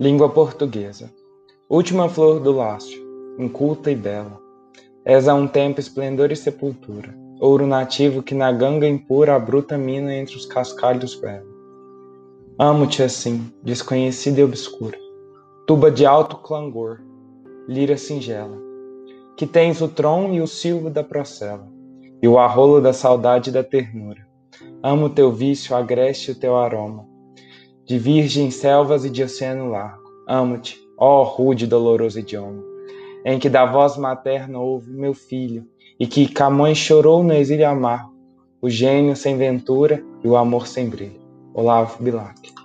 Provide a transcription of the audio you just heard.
Língua portuguesa. Última flor do lácio, inculta e bela. És a um tempo esplendor e sepultura, ouro nativo que na ganga impura a bruta mina entre os cascalhos bela. Amo-te assim, desconhecida e obscura, tuba de alto clangor, lira singela, que tens o tron e o silvo da procela, e o arrolo da saudade e da ternura. Amo teu vício, agreste o teu aroma, de virgens selvas e de oceano largo. Amo-te, ó rude e doloroso idioma, em que da voz materna ouve meu filho, e que Camões chorou no exílio amargo, o gênio sem ventura e o amor sem brilho. Olavo Bilac.